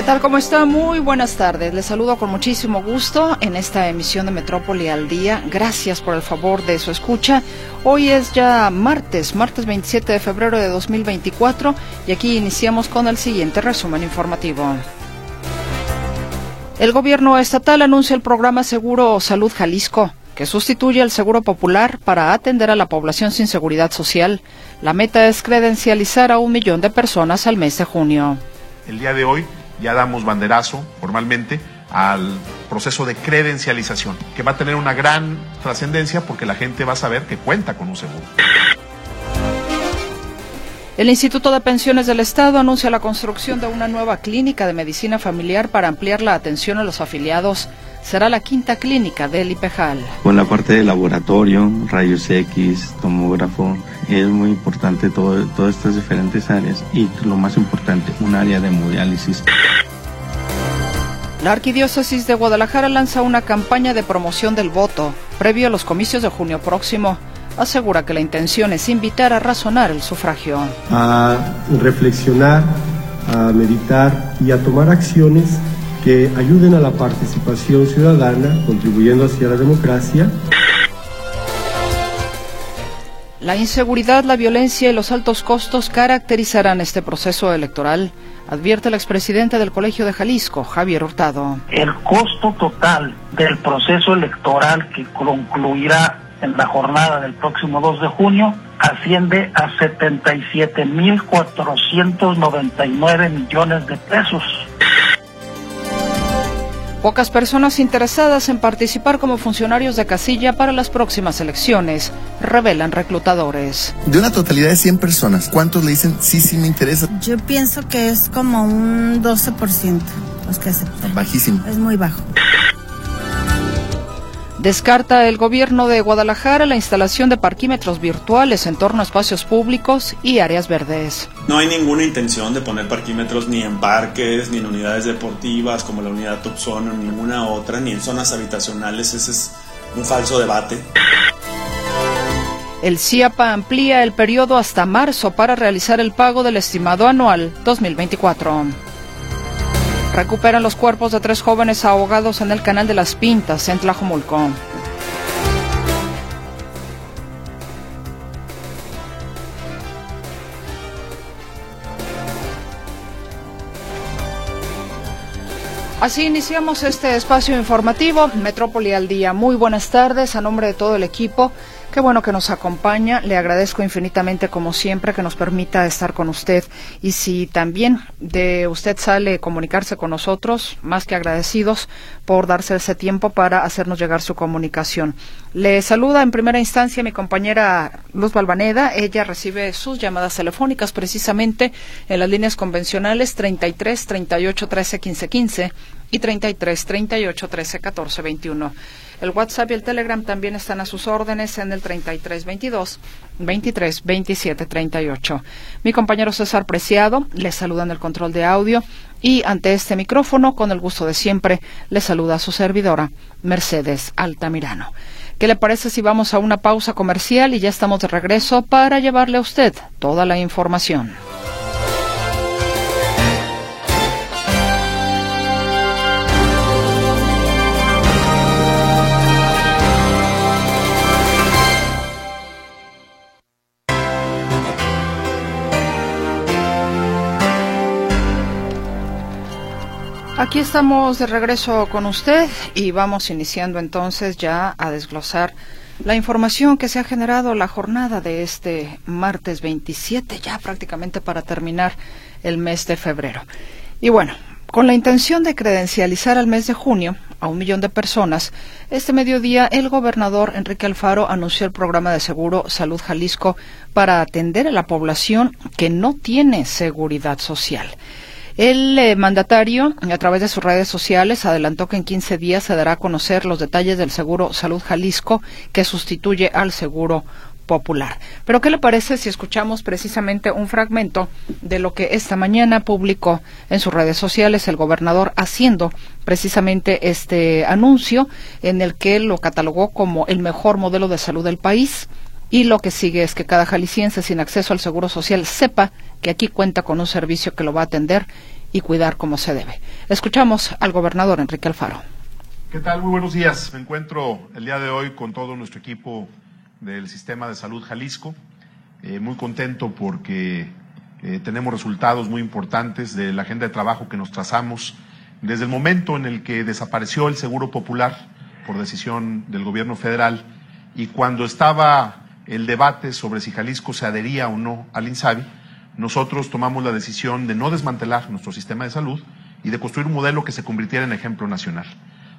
¿Qué tal? ¿Cómo está? Muy buenas tardes. Les saludo con muchísimo gusto en esta emisión de Metrópoli al Día. Gracias por el favor de su escucha. Hoy es ya martes, martes 27 de febrero de 2024 y aquí iniciamos con el siguiente resumen informativo. El gobierno estatal anuncia el programa Seguro Salud Jalisco que sustituye al Seguro Popular para atender a la población sin seguridad social. La meta es credencializar a un millón de personas al mes de junio. El día de hoy ya damos banderazo formalmente al proceso de credencialización, que va a tener una gran trascendencia porque la gente va a saber que cuenta con un seguro. El Instituto de Pensiones del Estado anuncia la construcción de una nueva clínica de medicina familiar para ampliar la atención a los afiliados. Será la quinta clínica del IPEJAL. Con la parte de laboratorio, rayos X, tomógrafo, es muy importante todo, todas estas diferentes áreas y lo más importante, un área de hemodiálisis. La Arquidiócesis de Guadalajara lanza una campaña de promoción del voto previo a los comicios de junio próximo. Asegura que la intención es invitar a razonar el sufragio. A reflexionar, a meditar y a tomar acciones que ayuden a la participación ciudadana, contribuyendo hacia la democracia. La inseguridad, la violencia y los altos costos caracterizarán este proceso electoral, advierte el expresidente del Colegio de Jalisco, Javier Hurtado. El costo total del proceso electoral que concluirá en la jornada del próximo 2 de junio asciende a 77.499 millones de pesos. Pocas personas interesadas en participar como funcionarios de casilla para las próximas elecciones, revelan reclutadores. De una totalidad de 100 personas, ¿cuántos le dicen sí, sí me interesa? Yo pienso que es como un 12% los que aceptan. Bajísimo. Es muy bajo. Descarta el gobierno de Guadalajara la instalación de parquímetros virtuales en torno a espacios públicos y áreas verdes. No hay ninguna intención de poner parquímetros ni en parques, ni en unidades deportivas como la unidad Tucson, ni ninguna otra, ni en zonas habitacionales. Ese es un falso debate. El CIAPA amplía el periodo hasta marzo para realizar el pago del estimado anual 2024. Recuperan los cuerpos de tres jóvenes ahogados en el canal de las Pintas, en Tlajomulco. Así iniciamos este espacio informativo, Metrópoli al Día. Muy buenas tardes a nombre de todo el equipo. Qué bueno que nos acompaña. Le agradezco infinitamente, como siempre, que nos permita estar con usted. Y si también de usted sale comunicarse con nosotros, más que agradecidos por darse ese tiempo para hacernos llegar su comunicación. Le saluda en primera instancia mi compañera Luz Balvaneda. Ella recibe sus llamadas telefónicas precisamente en las líneas convencionales 33 38 13 15 15 y 33 38 13 14 21. El WhatsApp y el Telegram también están a sus órdenes en el 33 22 23 27 38. Mi compañero César Preciado le saluda en el control de audio y ante este micrófono, con el gusto de siempre, le saluda a su servidora, Mercedes Altamirano. ¿Qué le parece si vamos a una pausa comercial y ya estamos de regreso para llevarle a usted toda la información? Aquí estamos de regreso con usted y vamos iniciando entonces ya a desglosar la información que se ha generado la jornada de este martes 27, ya prácticamente para terminar el mes de febrero. Y bueno, con la intención de credencializar al mes de junio a un millón de personas, este mediodía el gobernador Enrique Alfaro anunció el programa de seguro Salud Jalisco para atender a la población que no tiene seguridad social. El eh, mandatario, a través de sus redes sociales, adelantó que en 15 días se dará a conocer los detalles del seguro Salud Jalisco que sustituye al seguro Popular. Pero ¿qué le parece si escuchamos precisamente un fragmento de lo que esta mañana publicó en sus redes sociales el gobernador haciendo precisamente este anuncio en el que lo catalogó como el mejor modelo de salud del país? Y lo que sigue es que cada jalisciense sin acceso al seguro social sepa que aquí cuenta con un servicio que lo va a atender y cuidar como se debe. Escuchamos al gobernador Enrique Alfaro. ¿Qué tal? Muy buenos días. Me encuentro el día de hoy con todo nuestro equipo del Sistema de Salud Jalisco. Eh, muy contento porque eh, tenemos resultados muy importantes de la agenda de trabajo que nos trazamos desde el momento en el que desapareció el Seguro Popular por decisión del gobierno federal y cuando estaba el debate sobre si Jalisco se adhería o no al INSABI, nosotros tomamos la decisión de no desmantelar nuestro sistema de salud y de construir un modelo que se convirtiera en ejemplo nacional.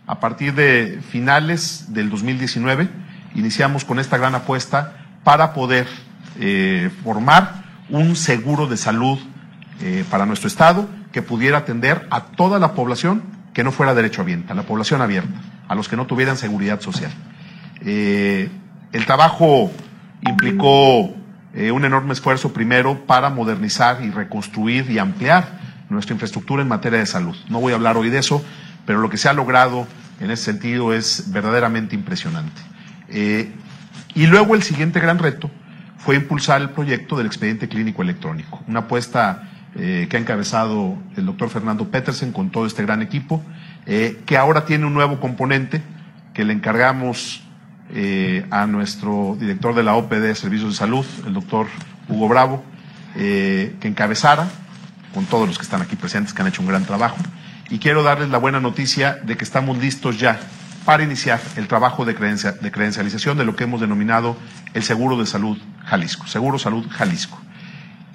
A partir de finales del 2019 iniciamos con esta gran apuesta para poder eh, formar un seguro de salud eh, para nuestro Estado que pudiera atender a toda la población que no fuera derecho a la población abierta, a los que no tuvieran seguridad social. Eh, el trabajo implicó eh, un enorme esfuerzo primero para modernizar y reconstruir y ampliar nuestra infraestructura en materia de salud. No voy a hablar hoy de eso, pero lo que se ha logrado en ese sentido es verdaderamente impresionante. Eh, y luego el siguiente gran reto fue impulsar el proyecto del expediente clínico electrónico, una apuesta eh, que ha encabezado el doctor Fernando Petersen con todo este gran equipo, que ahora tiene un nuevo componente que le encargamos eh, a nuestro director de la OPD Servicios de Salud, el doctor Hugo Bravo, eh, que encabezara, con todos los que están aquí presentes, que han hecho un gran trabajo. Y quiero darles la buena noticia de que estamos listos ya para iniciar el trabajo de, de credencialización de lo que hemos denominado el Seguro de Salud Jalisco, Seguro Salud Jalisco.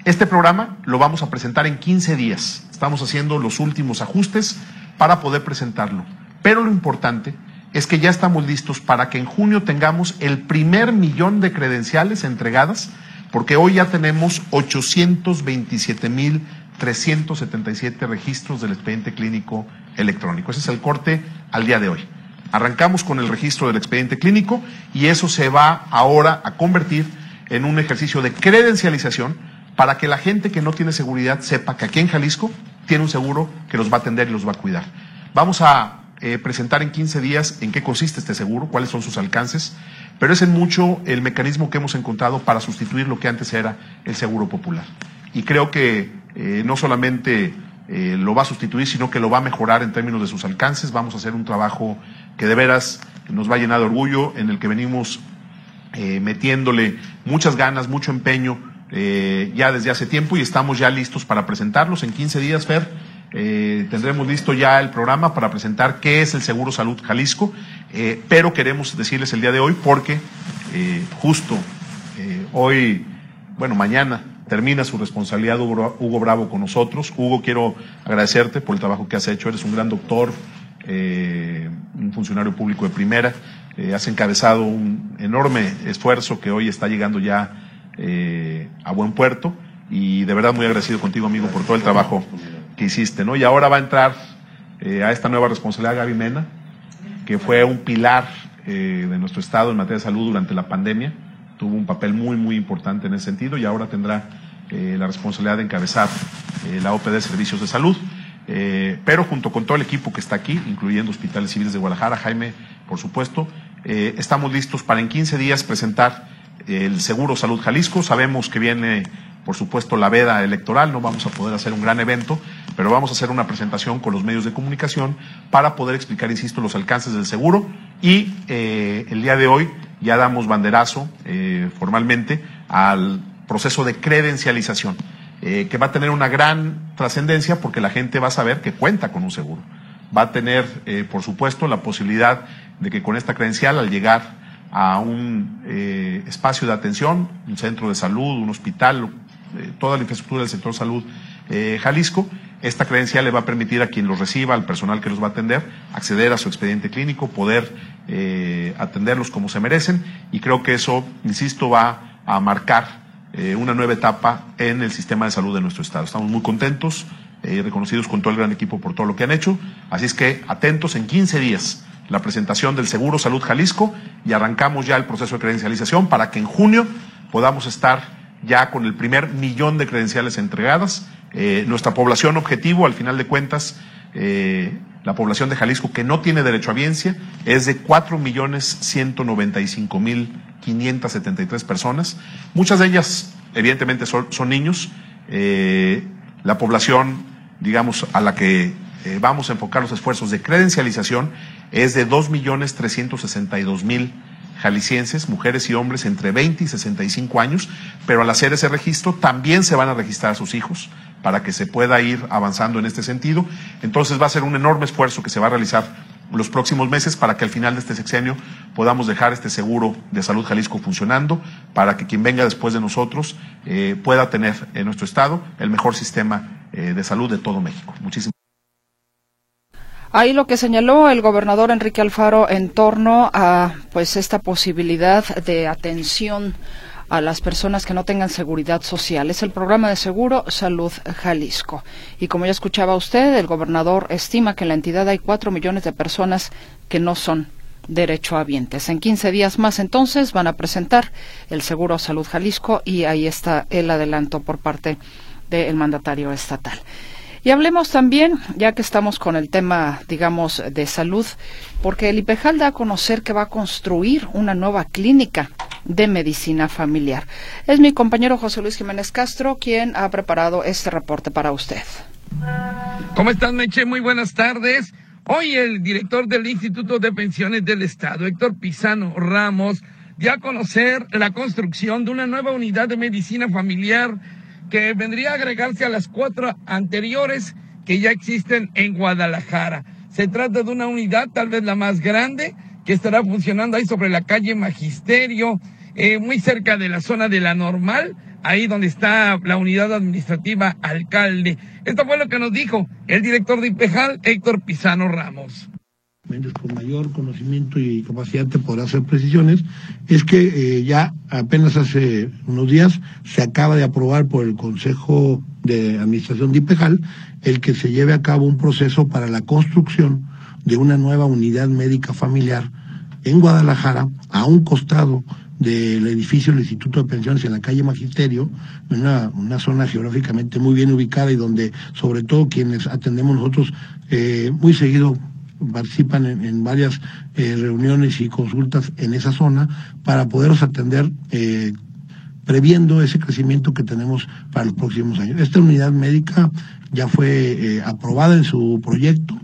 Este programa lo vamos a presentar en 15 días. Estamos haciendo los últimos ajustes para poder presentarlo. Pero lo importante es que ya estamos listos para que en junio tengamos el primer millón de credenciales entregadas, porque hoy ya tenemos 827.377 registros del expediente clínico electrónico. Ese es el corte al día de hoy. Arrancamos con el registro del expediente clínico y eso se va ahora a convertir en un ejercicio de credencialización para que la gente que no tiene seguridad sepa que aquí en Jalisco tiene un seguro que los va a atender y los va a cuidar. Vamos a eh, presentar en 15 días en qué consiste este seguro, cuáles son sus alcances, pero es en mucho el mecanismo que hemos encontrado para sustituir lo que antes era el seguro popular. Y creo que eh, no solamente eh, lo va a sustituir, sino que lo va a mejorar en términos de sus alcances. Vamos a hacer un trabajo que de veras nos va a llenar de orgullo, en el que venimos metiéndole muchas ganas, mucho empeño ya desde hace tiempo y estamos ya listos para presentarlos en 15 días, Fer eh, tendremos listo ya el programa para presentar qué es el Seguro Salud Jalisco, eh, pero queremos decirles el día de hoy porque eh, justo hoy, bueno, mañana termina su responsabilidad Hugo, Bravo con nosotros. Hugo, quiero agradecerte por el trabajo que has hecho. Eres un gran doctor, un funcionario público de primera. has encabezado un enorme esfuerzo que hoy está llegando ya a buen puerto y de verdad muy agradecido contigo, amigo, por todo el trabajo que hiciste, ¿no? Y ahora va a entrar eh, a esta nueva responsabilidad Gaby Mena, que fue un pilar eh, de nuestro Estado en materia de salud durante la pandemia, tuvo un papel muy, muy importante en ese sentido y ahora tendrá eh, la responsabilidad de encabezar la OPD Servicios de Salud. pero junto con todo el equipo que está aquí, incluyendo Hospitales Civiles de Guadalajara, Jaime, por supuesto, estamos listos para en 15 días presentar el Seguro Salud Jalisco. Sabemos que viene por supuesto, la veda electoral, no vamos a poder hacer un gran evento, pero vamos a hacer una presentación con los medios de comunicación para poder explicar, insisto, los alcances del seguro y eh, el día de hoy ya damos banderazo eh, formalmente al proceso de credencialización, eh, que va a tener una gran trascendencia porque la gente va a saber que cuenta con un seguro. Va a tener, por supuesto, la posibilidad de que con esta credencial, al llegar a un espacio de atención, un centro de salud, un hospital, toda la infraestructura del sector salud Jalisco. Esta credencial le va a permitir a quien los reciba, al personal que los va a atender, acceder a su expediente clínico, poder eh, atenderlos como se merecen y creo que eso, insisto, va a marcar eh, una nueva etapa en el sistema de salud de nuestro Estado. Estamos muy contentos y reconocidos con todo el gran equipo por todo lo que han hecho. Así es que atentos en 15 días la presentación del Seguro Salud Jalisco y arrancamos ya el proceso de credencialización para que en junio podamos estar ya con el primer millón de credenciales entregadas. Eh, nuestra población objetivo, al final de cuentas, eh, la población de Jalisco que no tiene derecho a biencia es de 4.195.573 personas. Muchas de ellas, evidentemente, son, son niños. Eh, la población, digamos, a la que vamos a enfocar los esfuerzos de credencialización es de 2.362.000 jaliscienses, mujeres y hombres entre 20 y 65 años, pero al hacer ese registro también se van a registrar a sus hijos para que se pueda ir avanzando en este sentido. Entonces va a ser un enorme esfuerzo que se va a realizar los próximos meses para que al final de este sexenio podamos dejar este seguro de salud Jalisco funcionando, para que quien venga después de nosotros eh, pueda tener en nuestro estado el mejor sistema eh, de salud de todo México. Muchísimas Ahí lo que señaló el gobernador Enrique Alfaro en torno a pues esta posibilidad de atención a las personas que no tengan seguridad social. Es el programa de seguro Salud Jalisco. Y como ya escuchaba usted, el gobernador estima que en la entidad hay cuatro millones de personas que no son derechohabientes. En 15 días más entonces van a presentar el seguro Salud Jalisco y ahí está el adelanto por parte del mandatario estatal. Y hablemos también, ya que estamos con el tema, digamos, de salud, porque el IPEJAL da a conocer que va a construir una nueva clínica de medicina familiar. Es mi compañero José Luis Jiménez Castro quien ha preparado este reporte para usted. ¿Cómo estás, Meche? Muy buenas tardes. Hoy el director del Instituto de Pensiones del Estado, Héctor Pisano Ramos, dio a conocer la construcción de una nueva unidad de medicina familiar que vendría a agregarse a las cuatro anteriores que ya existen en Guadalajara. Se trata de una unidad, tal vez la más grande, que estará funcionando ahí sobre la calle Magisterio, eh, muy cerca de la zona de la normal, ahí donde está la unidad administrativa alcalde. Esto fue lo que nos dijo el director de IPEJAL, Héctor Pizano Ramos con mayor conocimiento y capacidad de poder hacer precisiones, es que eh, ya apenas hace unos días se acaba de aprobar por el Consejo de Administración de IPEJAL el que se lleve a cabo un proceso para la construcción de una nueva unidad médica familiar en Guadalajara, a un costado del edificio del Instituto de Pensiones en la calle Magisterio, una, una, zona geográficamente muy bien ubicada y donde sobre todo quienes atendemos nosotros eh, muy seguido participan en, varias eh, reuniones y consultas en esa zona para poderlos atender eh, previendo ese crecimiento que tenemos para los próximos años. Esta unidad médica ya fue eh, aprobada en su proyecto.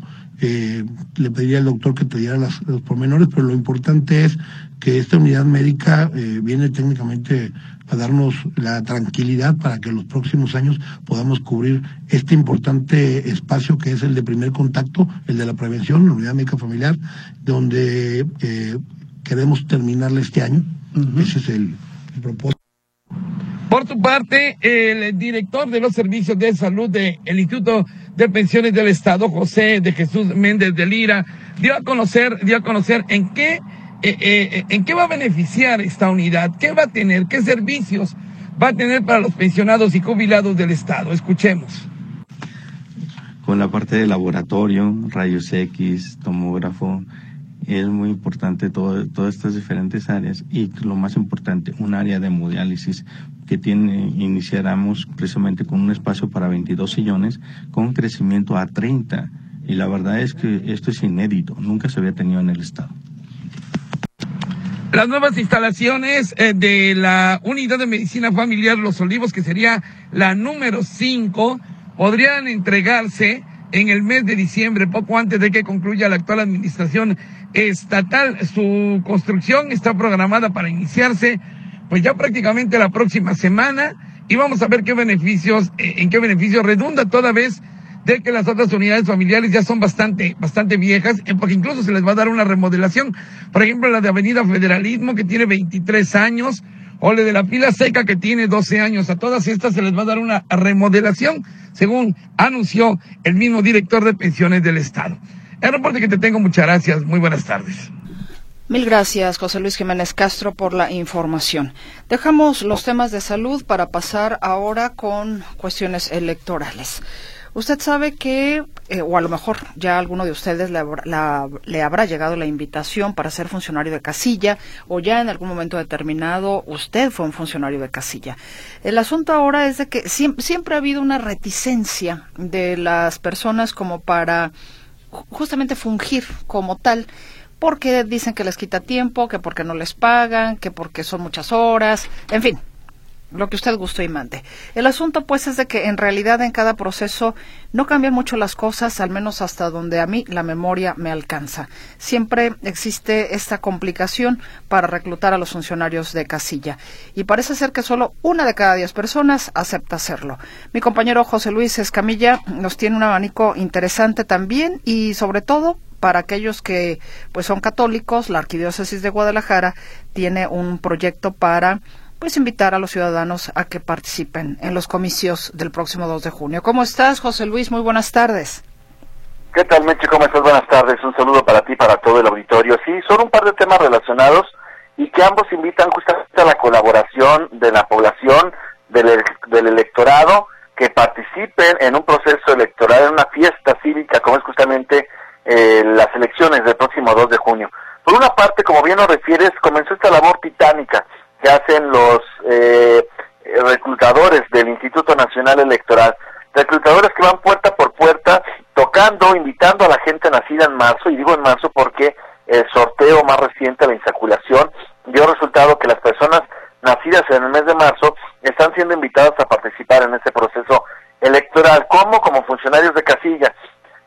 Le pediría al doctor que te diera los pormenores, pero lo importante es que esta unidad médica viene técnicamente a darnos la tranquilidad para que en los próximos años podamos cubrir este importante espacio que es el de primer contacto, el de la prevención, la unidad médica familiar, donde eh, queremos terminarla este año. Ese es el, propósito. Por su parte, el director de los servicios de salud del Instituto de Pensiones del Estado, José de Jesús Méndez de Lira, dio a conocer, dio a conocer en qué eh, eh, ¿en qué va a beneficiar esta unidad? ¿Qué va a tener? ¿Qué servicios va a tener para los pensionados y jubilados del Estado? Escuchemos. Con la parte de laboratorio, rayos X, tomógrafo, es muy importante todo, todas estas diferentes áreas y lo más importante, un área de hemodiálisis que tiene, iniciaremos precisamente con un espacio para 22 sillones con crecimiento a 30 y la verdad es que esto es inédito, nunca se había tenido en el Estado. Las nuevas instalaciones eh, de la Unidad de Medicina Familiar Los Olivos, que sería la número 5, podrían entregarse en el mes de diciembre, poco antes de que concluya la actual administración estatal. Su construcción está programada para iniciarse pues ya prácticamente la próxima semana y vamos a ver qué beneficios, eh, en qué beneficios redunda toda vez de que las otras unidades familiares ya son bastante, bastante viejas, eh, porque incluso se les va a dar una remodelación. Por ejemplo, la de Avenida Federalismo, que tiene 23 años, o la de la Pila Seca, que tiene 12 años. A todas estas se les va a dar una remodelación, según anunció el mismo director de pensiones del Estado. El reporte que te tengo, muchas gracias. Muy buenas tardes. Mil gracias, José Luis Jiménez Castro, por la información. Dejamos los temas de salud para pasar ahora con cuestiones electorales. Usted sabe que, eh, o a lo mejor ya alguno de ustedes le, le, habrá llegado la invitación para ser funcionario de casilla, o ya en algún momento determinado usted fue un funcionario de casilla. El asunto ahora es de que siempre ha habido una reticencia de las personas como para justamente fungir como tal porque dicen que les quita tiempo, que porque no les pagan, que porque son muchas horas, en fin, lo que usted gustó y mande. El asunto pues es de que en realidad en cada proceso no cambian mucho las cosas, al menos hasta donde a mí la memoria me alcanza. Siempre existe esta complicación para reclutar a los funcionarios de casilla y parece ser que solo una de cada diez personas acepta hacerlo. Mi compañero José Luis Escamilla nos tiene un abanico interesante también y sobre todo para aquellos que pues son católicos, la Arquidiócesis de Guadalajara tiene un proyecto para pues invitar a los ciudadanos a que participen en los comicios del próximo 2 de junio. ¿Cómo estás, José Luis? Muy buenas tardes. ¿Qué tal, Meche? ¿Cómo estás? Buenas tardes. Un saludo para ti para todo el auditorio. Sí, son un par de temas relacionados y que ambos invitan justamente a la colaboración de la población, del, del electorado, que participen en un proceso electoral, en una fiesta cívica, como es justamente eh, las elecciones del próximo 2 de junio. Por una parte, como bien nos refieres, comenzó esta labor titánica que hacen los eh, reclutadores del Instituto Nacional Electoral, reclutadores que van puerta por puerta tocando, invitando a la gente nacida en marzo, y digo en marzo porque el sorteo más reciente, la insaculación, dio resultado que las personas nacidas en el mes de marzo están siendo invitadas a participar en este proceso electoral, como como funcionarios de casilla.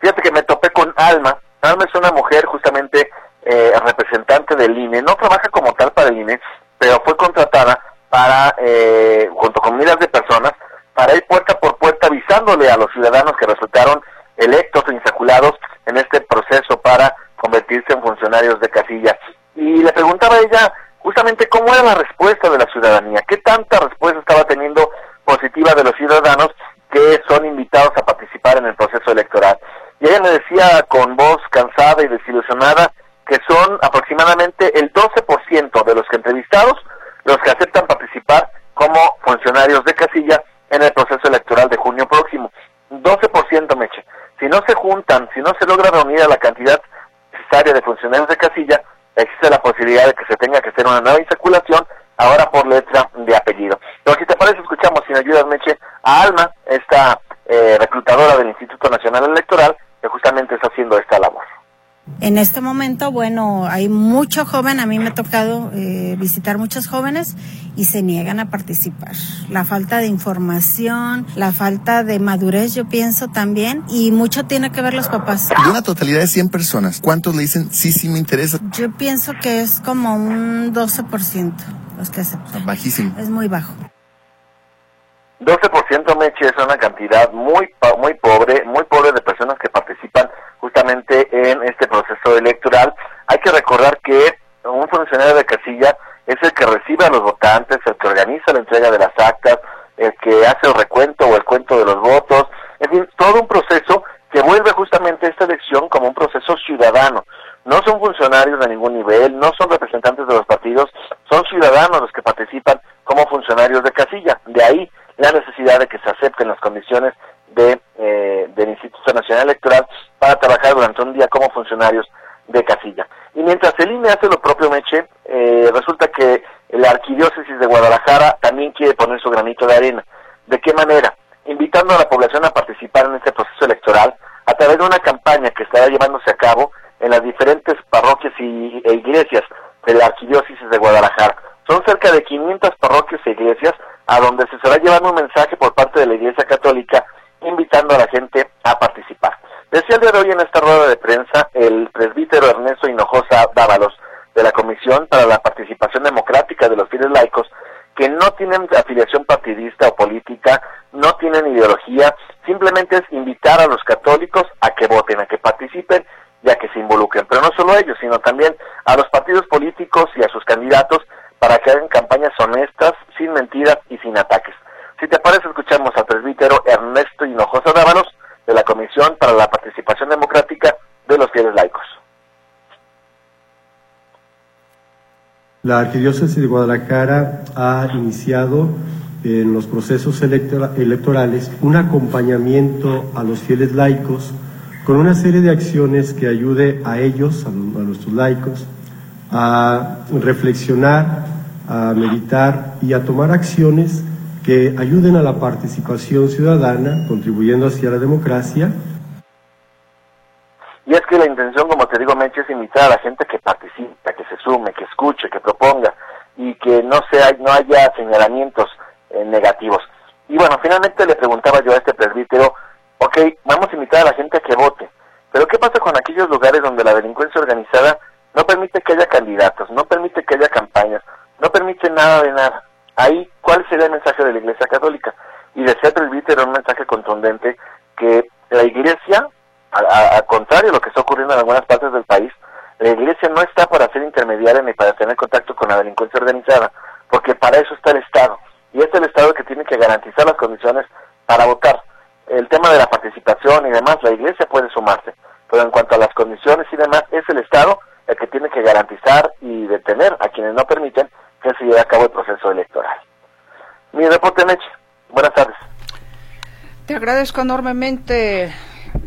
Fíjate que me topé con Alma. Alma es una mujer justamente eh, representante del INE. No trabaja como tal para el INE, pero fue contratada para, eh, junto con miles de personas, para ir puerta por puerta avisándole a los ciudadanos que resultaron electos o insaculados en este proceso para convertirse en funcionarios de casilla. Y le preguntaba a ella justamente cómo era la respuesta de la ciudadanía, qué tanta respuesta estaba teniendo positiva de los ciudadanos que son invitados a participar en el proceso electoral. Y ella me decía con voz cansada y desilusionada que son aproximadamente el 12% de los que entrevistados los que aceptan participar como funcionarios de casilla en el proceso electoral de junio próximo. 12% Meche. Si no se juntan, si no se logra reunir a la cantidad necesaria de funcionarios de casilla, existe la posibilidad de que se tenga que hacer una nueva insaculación, ahora por letra de apellido. Pero si te parece, escuchamos, sin ayudas, Meche, a Alma, esta eh, reclutadora del Instituto Nacional Electoral, que justamente está haciendo esta labor. En este momento, bueno, hay mucho joven, a mí me ha tocado eh, visitar muchos jóvenes y se niegan a participar. La falta de información, la falta de madurez, yo pienso también, y mucho tiene que ver los papás. De una totalidad de 100 personas, ¿cuántos le dicen sí, sí me interesa? Yo pienso que es como un 12% los que aceptan. Bajísimo. Es muy bajo. 12% Meche es una cantidad muy muy pobre, muy pobre de personas que participan en este proceso electoral. Hay que recordar que un funcionario de casilla es el que recibe a los votantes, el que organiza la entrega de las actas, el que hace el recuento o el cuento de los votos, en fin, todo un proceso que vuelve justamente esta elección como un proceso ciudadano. No son funcionarios de ningún nivel, no son representantes de los partidos, son ciudadanos los que participan como funcionarios de casilla. De ahí la necesidad de que se acepten las condiciones de, eh, del Instituto Nacional Electoral para trabajar durante un día como funcionarios de casilla. Y mientras el INE hace lo propio, Meche, eh, resulta que la Arquidiócesis de Guadalajara también quiere poner su granito de arena. ¿De qué manera? Invitando a la población a participar en este proceso electoral a través de una campaña que estará llevándose a cabo en las diferentes parroquias y, e iglesias de la Arquidiócesis de Guadalajara. Son cerca de 500 parroquias e iglesias a donde se estará llevando un mensaje por parte de la Iglesia Católica invitando a la gente a participar. Decía el día de hoy en esta rueda de prensa el presbítero Ernesto Hinojosa Dávalos de la Comisión para la Participación Democrática de los Fieles Laicos que no tienen afiliación partidista o política, no tienen ideología, simplemente es invitar a los católicos a que voten, a que participen y a que se involucren. Pero no solo ellos, sino también a los partidos políticos y a sus candidatos para que hagan campañas honestas, sin mentiras y sin ataques. Si te parece, escuchamos al presbítero Ernesto Hinojosa Dávalos de la Comisión para la Participación Democrática de los Fieles Laicos. La Arquidiócesis de Guadalajara ha iniciado en los procesos electorales un acompañamiento a los fieles laicos con una serie de acciones que ayude a ellos, a, nuestros laicos, a reflexionar, a meditar y a tomar acciones que ayuden a la participación ciudadana, contribuyendo hacia la democracia. Y es que la intención, como te digo, Meche, es invitar a la gente que participe, que se sume, que escuche, que proponga y que no, sea, no haya señalamientos eh, negativos. Y bueno, finalmente le preguntaba yo a este presbítero, ok, vamos a invitar a la gente a que vote, pero ¿qué pasa con aquellos lugares donde la delincuencia organizada no permite que haya candidatos, no permite que haya campañas, no permite nada de nada? Ahí, ¿cuál sería el mensaje de la Iglesia Católica? Y decía el presbítero un mensaje contundente que la Iglesia, a, contrario de lo que está ocurriendo en algunas partes del país, la Iglesia no está para ser intermediaria ni para tener contacto con la delincuencia organizada, porque para eso está el Estado. Y es el Estado que tiene que garantizar las condiciones para votar. El tema de la participación y demás, la Iglesia puede sumarse, pero en cuanto a las condiciones y demás, es el Estado el que tiene que garantizar y detener a quienes no permiten que se lleve a cabo el proceso electoral. Mi reporte, Meche. Buenas tardes. Te agradezco enormemente,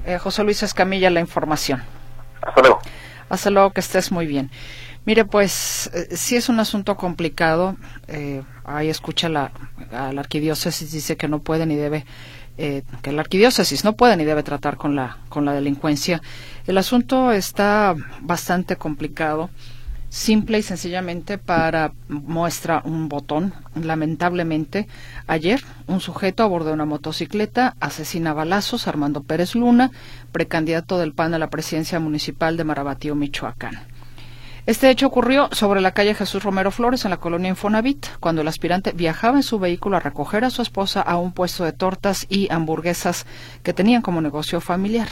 eh, José Luis Escamilla, la información. Hasta luego. Hasta luego, que estés muy bien. Mire, pues eh, sí es un asunto complicado. Eh, ahí escucha la, a la arquidiócesis, dice que no puede ni debe, eh, que la arquidiócesis no puede ni debe tratar con la, con la delincuencia. El asunto está bastante complicado simple y sencillamente para muestra un botón. Lamentablemente, ayer un sujeto a bordo de una motocicleta asesina balazos a Armando Pérez Luna, precandidato del PAN a la presidencia municipal de Marabatío, Michoacán. Este hecho ocurrió sobre la calle Jesús Romero Flores en la colonia Infonavit, cuando el aspirante viajaba en su vehículo a recoger a su esposa a un puesto de tortas y hamburguesas que tenían como negocio familiar.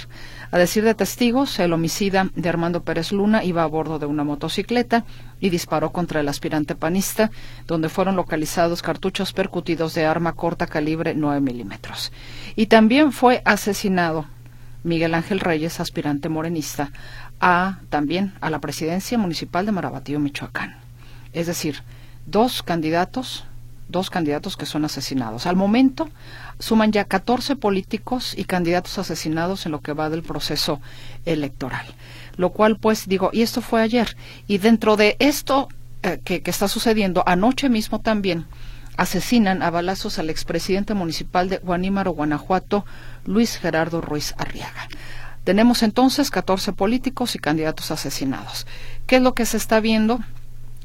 A decir de testigos, el homicida de Armando Pérez Luna iba a bordo de una motocicleta y disparó contra el aspirante panista, donde fueron localizados cartuchos percutidos de arma corta calibre 9 milímetros. Y también fue asesinado Miguel Ángel Reyes, aspirante morenista, a también a la presidencia municipal de Marabatío, Michoacán. Es decir, dos candidatos, dos candidatos que son asesinados. Al momento suman ya 14 políticos y candidatos asesinados en lo que va del proceso electoral. Lo cual, pues, digo, y esto fue ayer. Y dentro de esto eh, que, que está sucediendo, anoche mismo también asesinan a balazos al expresidente municipal de Guanímaro, Guanajuato, Luis Gerardo Ruiz Arriaga. Tenemos entonces 14 políticos y candidatos asesinados. ¿Qué es lo que se está viendo?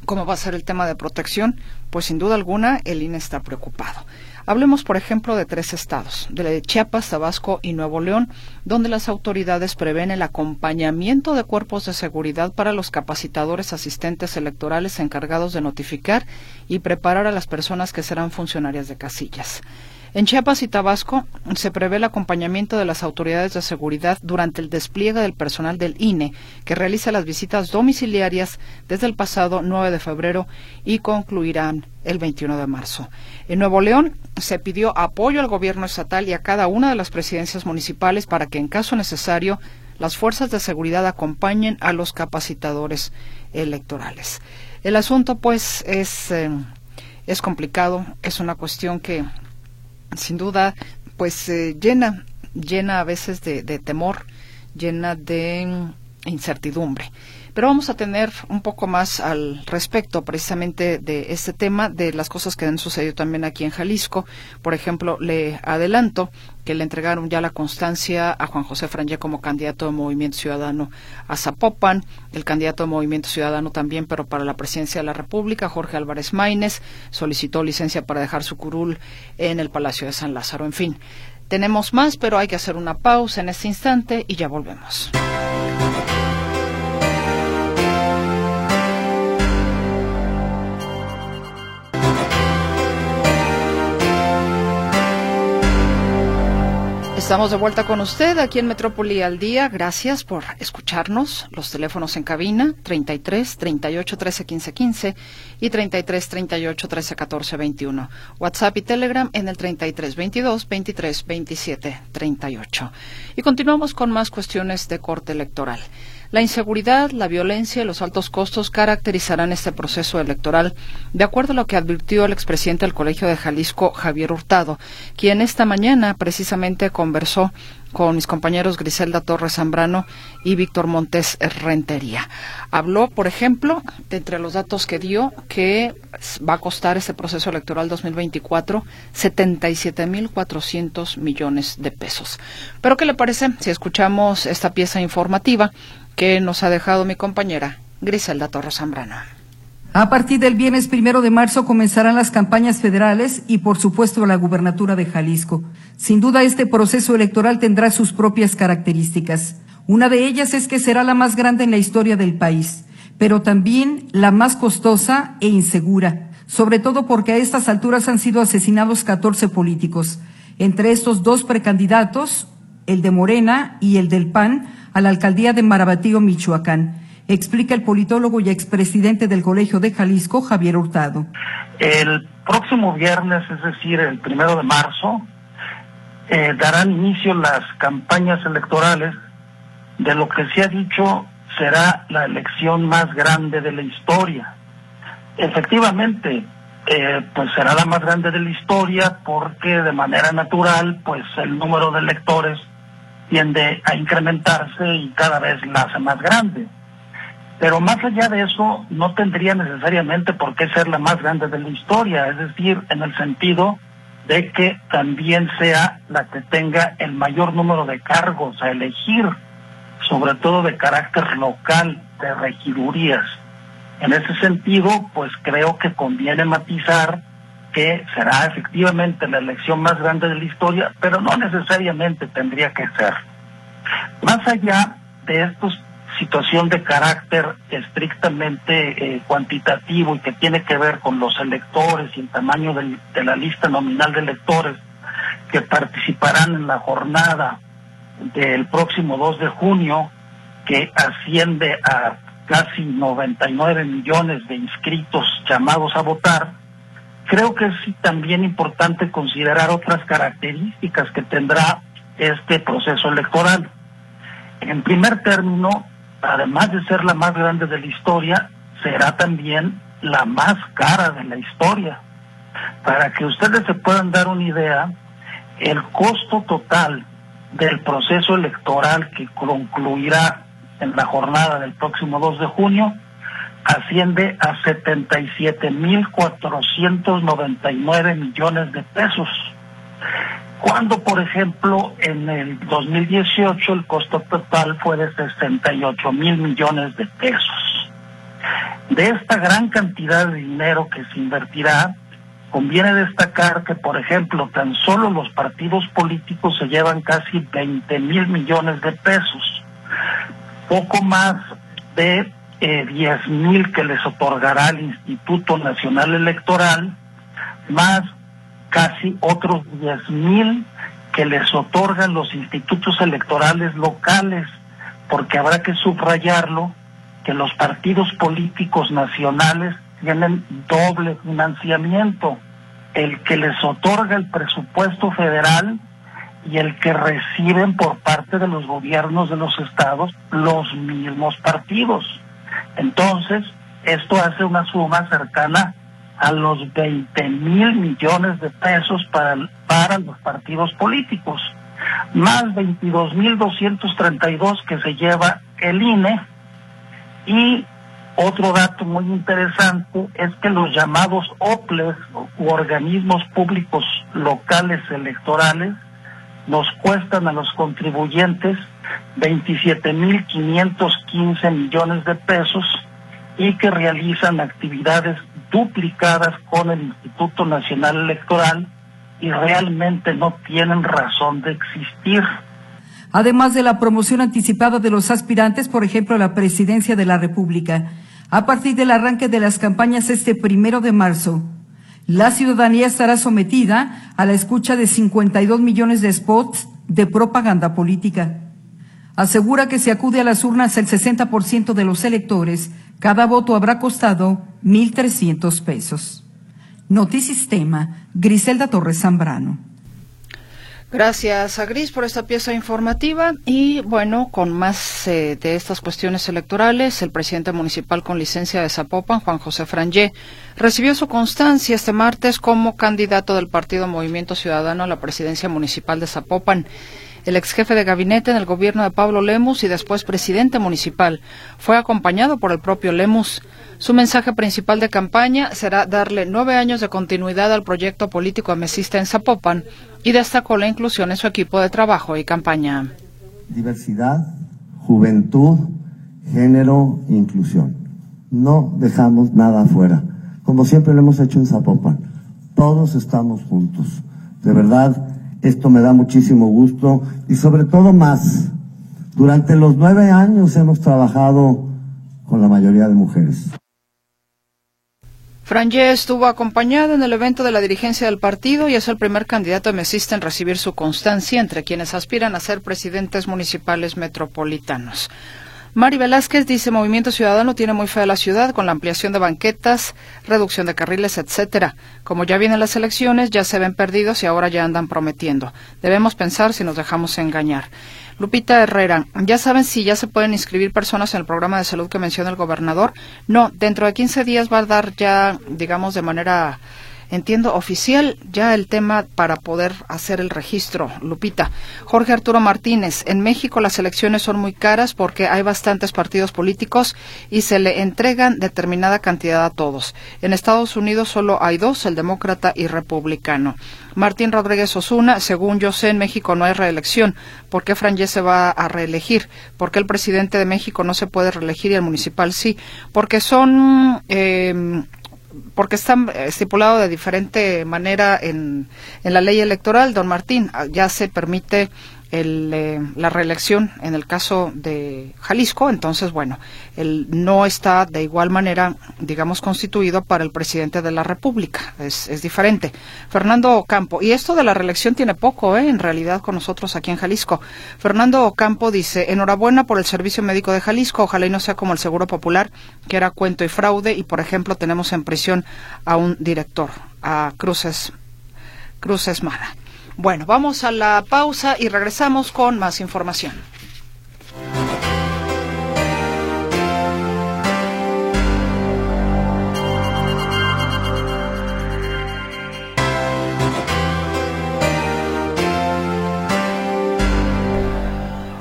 ¿Cómo va a ser el tema de protección? Pues sin duda alguna el INE está preocupado. Hablemos, por ejemplo, de tres estados, de Chiapas, Tabasco y Nuevo León, donde las autoridades prevén el acompañamiento de cuerpos de seguridad para los capacitadores asistentes electorales encargados de notificar y preparar a las personas que serán funcionarias de casillas. En Chiapas y Tabasco se prevé el acompañamiento de las autoridades de seguridad durante el despliegue del personal del INE, que realiza las visitas domiciliarias desde el pasado 9 de febrero y concluirán el 21 de marzo. En Nuevo León se pidió apoyo al gobierno estatal y a cada una de las presidencias municipales para que, en caso necesario, las fuerzas de seguridad acompañen a los capacitadores electorales. El asunto, pues, es, eh, es complicado, es una cuestión que sin duda, pues eh, llena, llena a veces de, de temor, llena de incertidumbre. Pero vamos a tener un poco más al respecto precisamente de este tema, de las cosas que han sucedido también aquí en Jalisco. Por ejemplo, le adelanto que le entregaron ya la constancia a Juan José Frangé como candidato de Movimiento Ciudadano a Zapopan, el candidato de Movimiento Ciudadano también, pero para la presidencia de la República, Jorge Álvarez Maínez, solicitó licencia para dejar su curul en el Palacio de San Lázaro. En fin, tenemos más, pero hay que hacer una pausa en este instante y ya volvemos. Estamos de vuelta con usted aquí en Metrópoli al día. Gracias por escucharnos. Los teléfonos en cabina 33 38 13 15 15 y 33 38 13 14 21. WhatsApp y Telegram en el 33 22 23 27 38. Y continuamos con más cuestiones de corte electoral. La inseguridad, la violencia y los altos costos caracterizarán este proceso electoral, de acuerdo a lo que advirtió el expresidente del Colegio de Jalisco, Javier Hurtado, quien esta mañana precisamente conversó con mis compañeros Griselda Torres Zambrano y Víctor Montes Rentería. Habló, por ejemplo, de entre los datos que dio, que va a costar este proceso electoral 2024 77.400 millones de pesos. Pero, ¿qué le parece si escuchamos esta pieza informativa que nos ha dejado mi compañera Griselda Torres Zambrano? A partir del viernes primero de marzo comenzarán las campañas federales y, por supuesto, la gubernatura de Jalisco. Sin duda, este proceso electoral tendrá sus propias características. Una de ellas es que será la más grande en la historia del país, pero también la más costosa e insegura, sobre todo porque a estas alturas han sido asesinados 14 políticos. Entre estos dos precandidatos, el de Morena y el del PAN, a la alcaldía de Marabatío, Michoacán explica el politólogo y expresidente del Colegio de Jalisco, Javier Hurtado. El próximo viernes, es decir, el primero de marzo, eh, darán inicio las campañas electorales de lo que se ha dicho será la elección más grande de la historia. Efectivamente, eh, pues será la más grande de la historia porque de manera natural, pues el número de electores tiende a incrementarse y cada vez la hace más grande. Pero más allá de eso, no tendría necesariamente por qué ser la más grande de la historia, es decir, en el sentido de que también sea la que tenga el mayor número de cargos a elegir, sobre todo de carácter local, de regidurías. En ese sentido, pues creo que conviene matizar que será efectivamente la elección más grande de la historia, pero no necesariamente tendría que ser. Más allá de estos situación de carácter estrictamente eh, cuantitativo y que tiene que ver con los electores y el tamaño de la lista nominal de electores que participarán en la jornada del próximo 2 de junio, que asciende a casi 99 millones de inscritos llamados a votar, creo que es también importante considerar otras características que tendrá este proceso electoral. En primer término, además de ser la más grande de la historia, será también la más cara de la historia. Para que ustedes se puedan dar una idea, el costo total del proceso electoral que concluirá en la jornada del próximo 2 de junio asciende a 77.499 millones de pesos cuando, por ejemplo, en el 2018 el costo total fue de 68 mil millones de pesos. De esta gran cantidad de dinero que se invertirá, conviene destacar que, por ejemplo, tan solo los partidos políticos se llevan casi 20 mil millones de pesos, poco más de eh, 10 mil que les otorgará el Instituto Nacional Electoral, más casi otros 10 mil que les otorgan los institutos electorales locales, porque habrá que subrayarlo, que los partidos políticos nacionales tienen doble financiamiento, el que les otorga el presupuesto federal y el que reciben por parte de los gobiernos de los estados los mismos partidos. Entonces, esto hace una suma cercana a los 20 mil millones de pesos para, para los partidos políticos, más 22 mil 232 que se lleva el INE y otro dato muy interesante es que los llamados OPLES u organismos públicos locales electorales nos cuestan a los contribuyentes 27.515 millones de pesos y que realizan actividades duplicadas con el Instituto Nacional Electoral y realmente no tienen razón de existir. Además de la promoción anticipada de los aspirantes, por ejemplo, a la presidencia de la República, a partir del arranque de las campañas este primero de marzo, la ciudadanía estará sometida a la escucha de 52 millones de spots de propaganda política. Asegura que si acude a las urnas el 60% de los electores, cada voto habrá costado 1.300 pesos. Notisistema, Griselda Torres Zambrano. Gracias a Gris por esta pieza informativa y bueno, con más eh, de estas cuestiones electorales, el presidente municipal con licencia de Zapopan, Juan José Frangé, recibió su constancia este martes como candidato del Partido Movimiento Ciudadano a la presidencia municipal de Zapopan. El ex jefe de gabinete en el gobierno de Pablo Lemus y después presidente municipal fue acompañado por el propio Lemus. Su mensaje principal de campaña será darle nueve años de continuidad al proyecto político amesista en Zapopan y destacó la inclusión en su equipo de trabajo y campaña. Diversidad, juventud, género, inclusión. No dejamos nada afuera, como siempre lo hemos hecho en Zapopan. Todos estamos juntos. De verdad, esto me da muchísimo gusto y sobre todo más. Durante los nueve años hemos trabajado con la mayoría de mujeres. Frangé estuvo acompañado en el evento de la dirigencia del partido y es el primer candidato mesista en recibir su constancia entre quienes aspiran a ser presidentes municipales metropolitanos. Mari Velázquez dice Movimiento Ciudadano tiene muy fe a la ciudad con la ampliación de banquetas, reducción de carriles, etcétera. Como ya vienen las elecciones, ya se ven perdidos y ahora ya andan prometiendo. Debemos pensar si nos dejamos engañar. Lupita Herrera, ¿ya saben si ya se pueden inscribir personas en el programa de salud que menciona el gobernador? No, dentro de 15 días va a dar ya, digamos, de manera entiendo, oficial ya el tema para poder hacer el registro. Lupita. Jorge Arturo Martínez. En México las elecciones son muy caras porque hay bastantes partidos políticos y se le entregan determinada cantidad a todos. En Estados Unidos solo hay dos, el demócrata y republicano. Martín Rodríguez Osuna, según yo sé, en México no hay reelección. ¿Por qué Franje se va a reelegir? ¿Por qué el presidente de México no se puede reelegir y el municipal sí? Porque son eh, porque está estipulado de diferente manera en, en la ley electoral, don Martín. Ya se permite el, eh, la reelección en el caso de Jalisco, entonces, bueno, él no está de igual manera, digamos, constituido para el presidente de la República, es, es diferente. Fernando Ocampo, y esto de la reelección tiene poco, ¿eh? en realidad, con nosotros aquí en Jalisco. Fernando Ocampo dice, enhorabuena por el Servicio Médico de Jalisco, ojalá y no sea como el Seguro Popular, que era cuento y fraude, y por ejemplo tenemos en prisión a un director, a Cruces, Cruces Mara. Bueno, vamos a la pausa y regresamos con más información.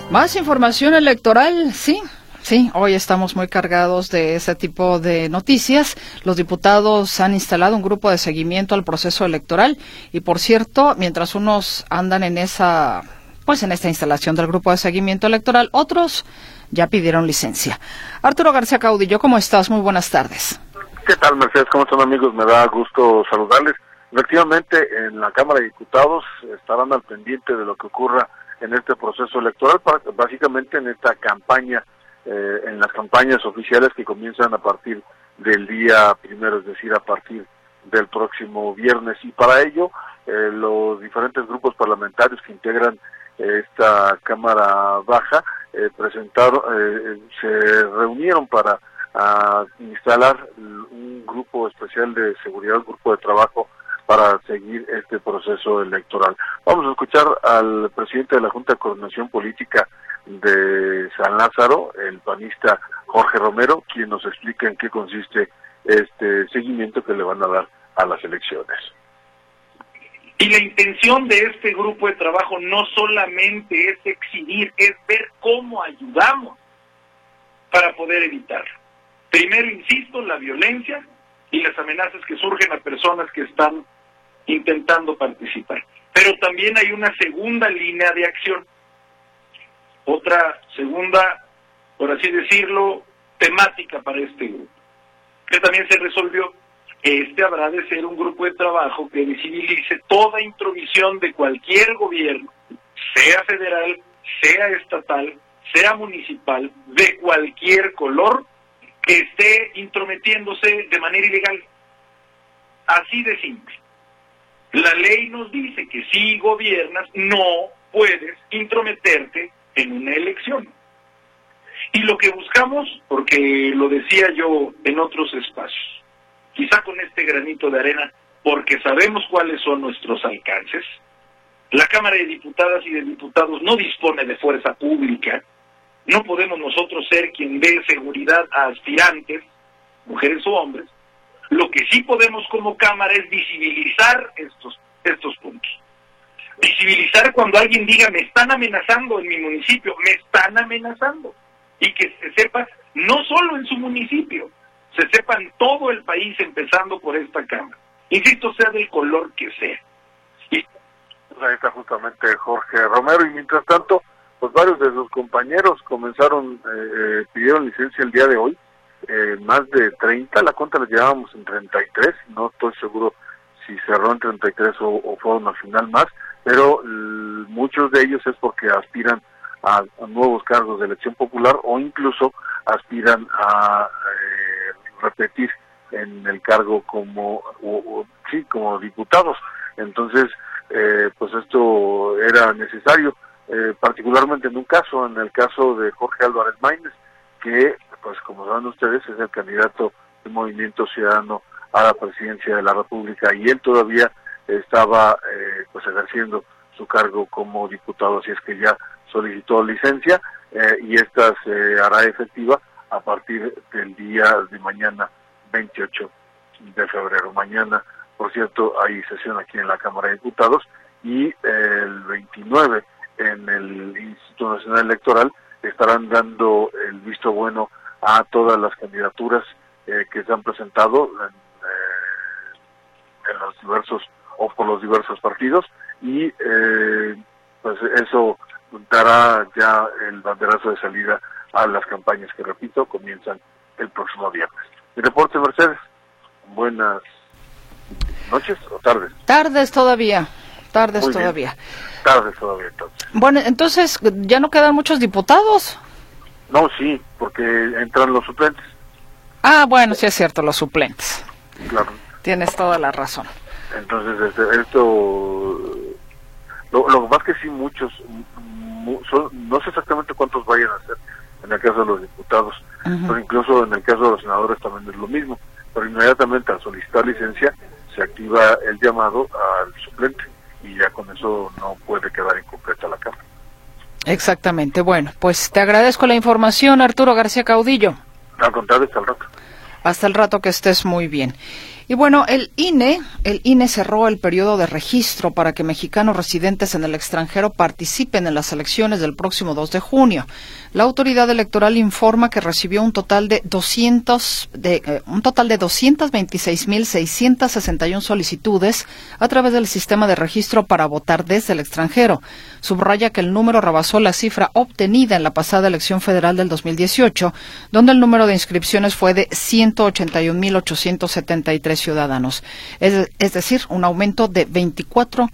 Más información electoral, sí, Sí, hoy estamos muy cargados de ese tipo de noticias. Los diputados han instalado un grupo de seguimiento al proceso electoral y, por cierto, mientras unos andan en esa, pues en esta instalación del grupo de seguimiento electoral, otros ya pidieron licencia. Arturo García Caudillo, ¿cómo estás? Muy buenas tardes. ¿Qué tal, Mercedes? ¿Cómo están, amigos? Me da gusto saludarles. Efectivamente, en la Cámara de Diputados estarán al pendiente de lo que ocurra en este proceso electoral, básicamente en esta campaña eh, en las campañas oficiales que comienzan a partir del día primero, es decir, a partir del próximo viernes. Y para ello, eh, los diferentes grupos parlamentarios que integran eh, esta Cámara Baja presentaron, se reunieron para instalar un grupo especial de seguridad, un grupo de trabajo para seguir este proceso electoral. Vamos a escuchar al presidente de la Junta de Coordinación Política de San Lázaro, el panista Jorge Romero, quien nos explica en qué consiste este seguimiento que le van a dar a las elecciones. Y la intención de este grupo de trabajo no solamente es exhibir, es ver cómo ayudamos para poder evitar. Primero, insisto, la violencia y las amenazas que surgen a personas que están intentando participar. Pero también hay una segunda línea de acción otra segunda, por así decirlo, temática para este grupo, que también se resolvió. Este habrá de ser un grupo de trabajo que visibilice toda intromisión de cualquier gobierno, sea federal, sea estatal, sea municipal, de cualquier color, que esté intrometiéndose de manera ilegal. Así de simple. La ley nos dice que si gobiernas, no puedes intrometerte en una elección. Y lo que buscamos, porque lo decía yo en otros espacios, quizá con este granito de arena, porque sabemos cuáles son nuestros alcances, La Cámara de Diputadas y de Diputados no dispone de fuerza pública. No podemos nosotros ser quien dé seguridad a aspirantes, mujeres o hombres. Lo que sí podemos como Cámara es visibilizar estos, estos puntos. Visibilizar cuando alguien diga me están amenazando en mi municipio, me están amenazando. Y que se sepa no solo en su municipio, se sepa en todo el país, empezando por esta Cámara. Insisto, sea del color que sea. Y... Pues ahí está justamente Jorge Romero, y mientras tanto, pues varios de sus compañeros comenzaron, eh, pidieron licencia el día de hoy, eh, más de 30, la cuenta la llevábamos en 33, no estoy seguro si cerró en 33 o, o fueron al final más, pero muchos de ellos es porque aspiran a, nuevos cargos de elección popular o incluso aspiran a eh, repetir en el cargo como sí como diputados. Entonces eh, pues esto era necesario eh, particularmente en un caso en el caso de Jorge Álvarez Maínez que pues como saben ustedes es el candidato del Movimiento Ciudadano a la presidencia de la República y él todavía estaba eh, pues ejerciendo su cargo como diputado, así es que ya solicitó licencia eh, y esta se hará efectiva a partir del día de mañana 28 de febrero. Mañana, por cierto, hay sesión aquí en la Cámara de Diputados y el 29 en el Instituto Nacional Electoral estarán dando el visto bueno a todas las candidaturas eh, que se han presentado en, en los diversos o por los diversos partidos y eh, pues eso dará ya el banderazo de salida a las campañas que repito comienzan el próximo viernes. Mi reporte Mercedes, buenas noches o tardes. Tardes todavía, tardes todavía. Tardes todavía entonces. Bueno, entonces ya no quedan muchos diputados. No, sí, porque entran los suplentes. Ah, bueno, sí es cierto, los suplentes. Claro. Tienes toda la razón. Entonces, este, esto, lo, lo más que sí muchos, no sé exactamente cuántos vayan a ser en el caso de los diputados, pero incluso en el caso de los senadores también es lo mismo. Pero inmediatamente al solicitar licencia se activa el llamado al suplente y ya con eso no puede quedar incompleta la Cámara. Exactamente. Bueno, pues te agradezco la información, Arturo García Caudillo. Al contrario, hasta el rato. Hasta el rato que estés muy bien. Y bueno, el INE, el INE cerró el periodo de registro para que mexicanos residentes en el extranjero participen en las elecciones del próximo 2 de junio. La autoridad electoral informa que recibió un total de 200 de eh, un total de 226.661 solicitudes a través del sistema de registro para votar desde el extranjero. Subraya que el número rebasó la cifra obtenida en la pasada elección federal del 2018, donde el número de inscripciones fue de 181.873 ciudadanos, es, decir, un aumento de 24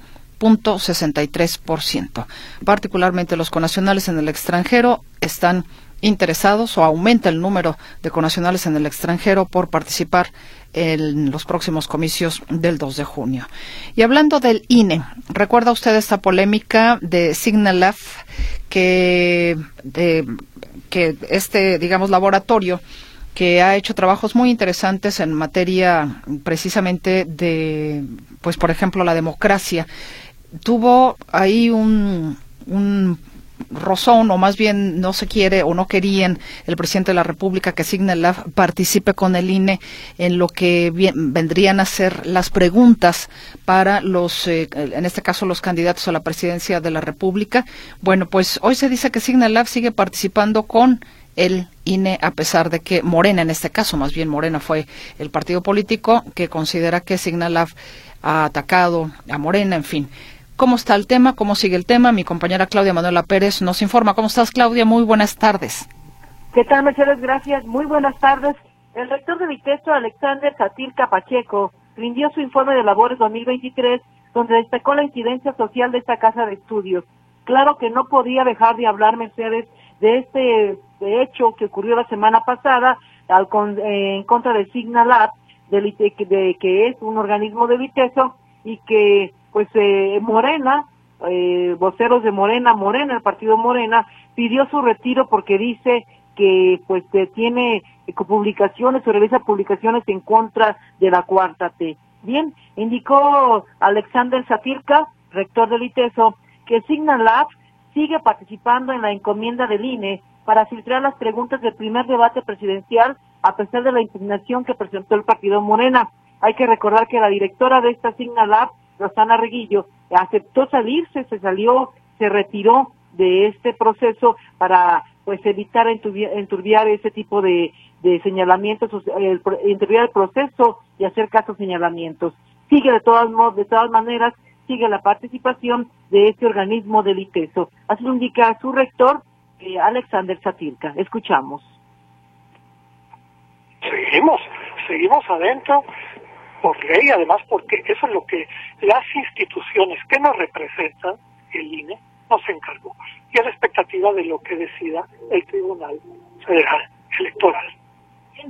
ciento. Particularmente los conacionales en el extranjero están interesados o aumenta el número de conacionales en el extranjero por participar en los próximos comicios del 2 de junio. Y hablando del INE, ¿recuerda usted esta polémica de Signalaf que, que este, digamos, laboratorio que ha hecho trabajos muy interesantes en materia precisamente de, pues por ejemplo, la democracia tuvo ahí un, un rozón, o más bien no se quiere o no querían el presidente de la República que Signal participe con el INE en lo que vendrían a ser las preguntas para los, eh, en este caso, los candidatos a la presidencia de la República. Bueno, pues hoy se dice que Signal sigue participando con el INE, a pesar de que Morena, en este caso, más bien Morena fue el partido político que considera que Signal ha atacado a Morena, en fin cómo está el tema, cómo sigue el tema. Mi compañera Claudia Manuela Pérez nos informa. ¿Cómo estás, Claudia? Muy buenas tardes. ¿Qué tal, Mercedes? Gracias. Muy buenas tardes. El rector de Viteso, Alexander Satirka Pacheco, rindió su informe de labores 2023, donde destacó la incidencia social de esta casa de estudios. Claro que no podía dejar de hablar, Mercedes, de este hecho que ocurrió la semana pasada al eh, en contra de Signalab, de, de, que es un organismo de Viteso y que pues eh, Morena, eh, voceros de Morena, Morena, el partido Morena, pidió su retiro porque dice que pues tiene publicaciones o realiza publicaciones en contra de la cuarta T. Bien, indicó Alexander Satirka rector del ITESO, que Signal Lab sigue participando en la encomienda del INE para filtrar las preguntas del primer debate presidencial a pesar de la impugnación que presentó el partido Morena. Hay que recordar que la directora de esta Signal Lab, Rosana Reguillo, aceptó salirse, se salió, se retiró de este proceso para pues evitar enturbiar, ese tipo de, señalamientos, el, enturbiar el proceso y hacer casos señalamientos. Sigue de todas, de todas maneras, sigue la participación de este organismo del ITESO. Así lo indica su rector, eh, Alexander Satirka. Escuchamos. Seguimos, seguimos adentro por ley, además porque eso es lo que las instituciones que nos representan, el INE, nos encargó. Y a la expectativa de lo que decida el Tribunal Federal Electoral.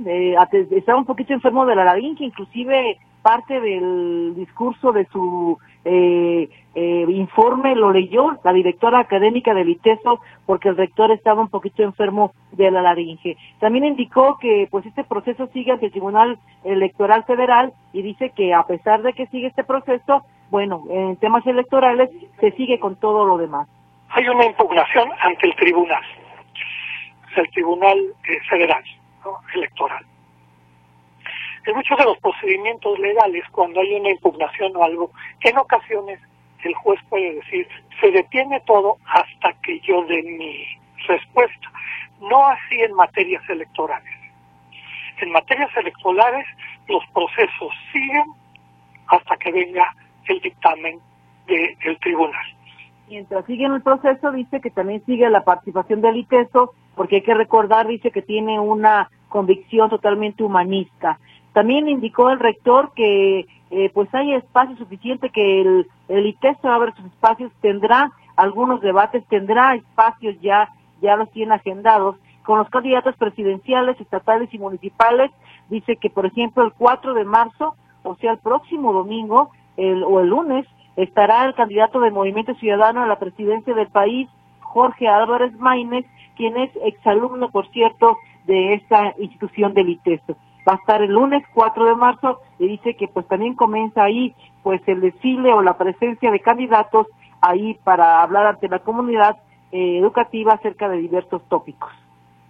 Eh, estaba un poquito enfermo de la laringe, inclusive parte del discurso de su eh, eh, informe lo leyó la directora académica del ITESO porque el rector estaba un poquito enfermo de la laringe. También indicó que pues este proceso sigue ante el Tribunal Electoral Federal y dice que a pesar de que sigue este proceso, bueno, en temas electorales se sigue con todo lo demás. Hay una impugnación ante el tribunal, el Tribunal eh, Federal Electoral en muchos de los procedimientos legales, cuando hay una impugnación o algo, en ocasiones el juez puede decir, se detiene todo hasta que yo dé mi respuesta. No así en materias electorales. En materias electorales los procesos siguen hasta que venga el dictamen del tribunal. Mientras sigue en el proceso, dice que también sigue la participación del ITESO, porque hay que recordar, dice que tiene una convicción totalmente humanista. También indicó el rector que eh, pues hay espacio suficiente, que el, el ITESO abre sus espacios, tendrá algunos debates, tendrá espacios ya, ya los tiene agendados con los candidatos presidenciales, estatales y municipales. Dice que, por ejemplo, el 4 de marzo, o sea, el próximo domingo o el lunes, estará el candidato del Movimiento Ciudadano a la presidencia del país, Jorge Álvarez Maínez, quien es exalumno, por cierto, de esta institución del ITESO va a estar el lunes 4 de marzo y dice que pues también comienza ahí pues el desfile o la presencia de candidatos ahí para hablar ante la comunidad eh, educativa acerca de diversos tópicos.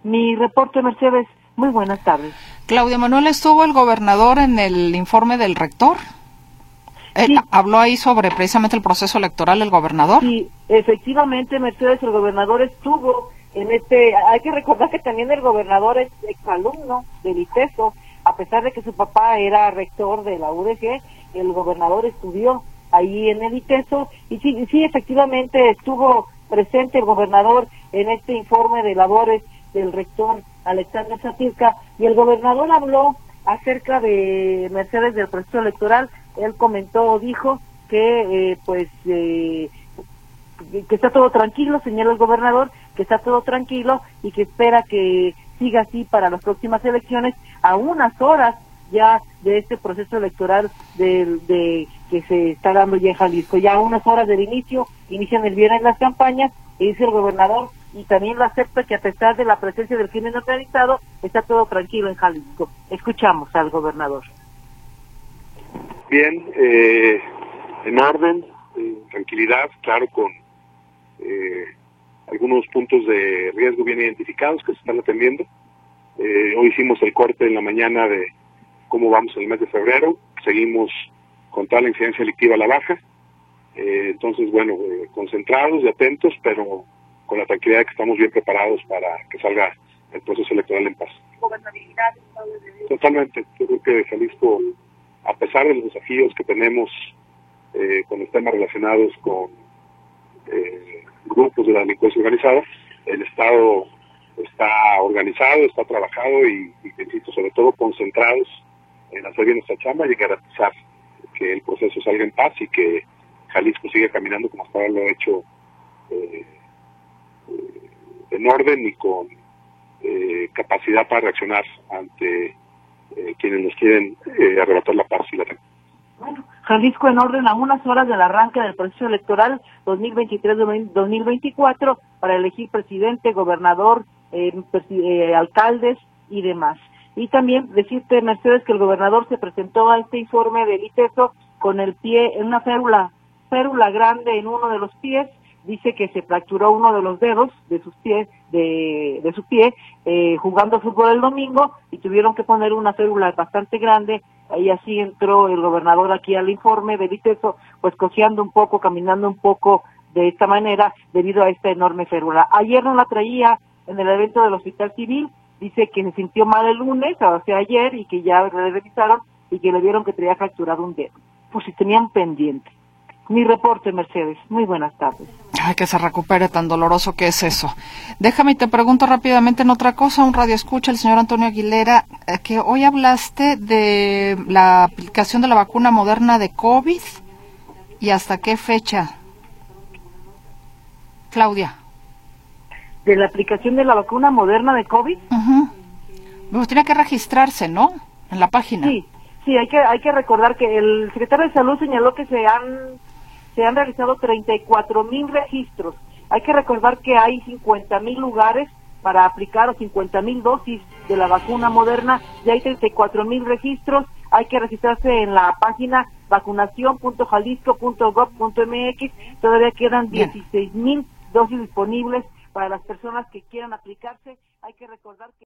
Mi reporte, Mercedes, muy buenas tardes. Claudia Manuel, ¿estuvo el gobernador en el informe del rector? ¿Habló ahí sobre precisamente el proceso electoral el gobernador? Sí, efectivamente, Mercedes, el gobernador estuvo en este, hay que recordar que también el gobernador es exalumno del ITESO, a pesar de que su papá era rector de la UDG, el gobernador estudió ahí en el ITESO y sí, sí efectivamente estuvo presente el gobernador en este informe de labores del rector Alexander Satirka y el gobernador habló acerca de Mercedes del proceso electoral, él comentó, dijo que eh, pues eh, que está todo tranquilo, señala el gobernador, que está todo tranquilo y que espera que siga así para las próximas elecciones a unas horas ya de este proceso electoral de, que se está dando ya en Jalisco. Ya a unas horas del inicio, inician el viernes las campañas, dice el gobernador, y también lo acepta que a pesar de la presencia del crimen organizado, está todo tranquilo en Jalisco. Escuchamos al gobernador. Bien, eh, en orden, tranquilidad, claro, con eh, algunos puntos de riesgo bien identificados que se están atendiendo. Eh, hoy hicimos el corte en la mañana de cómo vamos en el mes de febrero. Seguimos con toda la incidencia delictiva a la baja. Eh, entonces, bueno, concentrados y atentos, pero con la tranquilidad de que estamos bien preparados para que salga el proceso electoral en paz. Totalmente. Yo creo que Jalisco, a pesar de los desafíos que tenemos con los temas relacionados con eh, grupos de la delincuencia organizada. El Estado está organizado, está trabajado y, y sobre todo concentrados en hacer bien nuestra chamba y garantizar que el proceso salga en paz y que Jalisco siga caminando como hasta ahora lo ha hecho eh, eh, en orden y con eh, capacidad para reaccionar ante quienes nos quieren arrebatar la paz y la tranquilidad. Bueno, Jalisco en orden a unas horas del arranque del proceso electoral 2023-2024 para elegir presidente, gobernador, eh, eh, alcaldes y demás. Y también decirte, Mercedes, que el gobernador se presentó a este informe del ITESO con el pie en una férula férula grande en uno de los pies, dice que se fracturó uno de los dedos de sus pies, de, de su pie, eh, jugando fútbol el domingo y tuvieron que poner una férula bastante grande. Ahí así entró el gobernador aquí al informe, eso, pues cojeando un poco, caminando un poco de esta manera debido a esta enorme férula. Ayer no la traía en el evento del Hospital Civil, dice que se sintió mal el lunes, o sea, ayer, y que ya le revisaron y que le vieron que traía fracturado un dedo. Pues si tenían pendiente. Mi reporte, Mercedes. Muy buenas tardes. Ay, que se recupere tan doloroso que es eso. Déjame y te pregunto rápidamente en otra cosa. Un radio escucha, el señor Antonio Aguilera, eh, que hoy hablaste de la aplicación de la vacuna moderna de COVID y hasta qué fecha. Claudia. De la aplicación de la vacuna moderna de COVID. Pues tiene que registrarse, ¿no? En la página. Sí, sí, hay que, hay que recordar que el secretario de Salud señaló que se han se han realizado 34 mil registros. Hay que recordar que hay 50 mil lugares para aplicar o 50 mil dosis de la vacuna moderna. Ya hay 34 mil registros. Hay que registrarse en la página vacunación.jalisco.gov.mx. Todavía quedan 16 mil dosis disponibles para las personas que quieran aplicarse. Hay que recordar que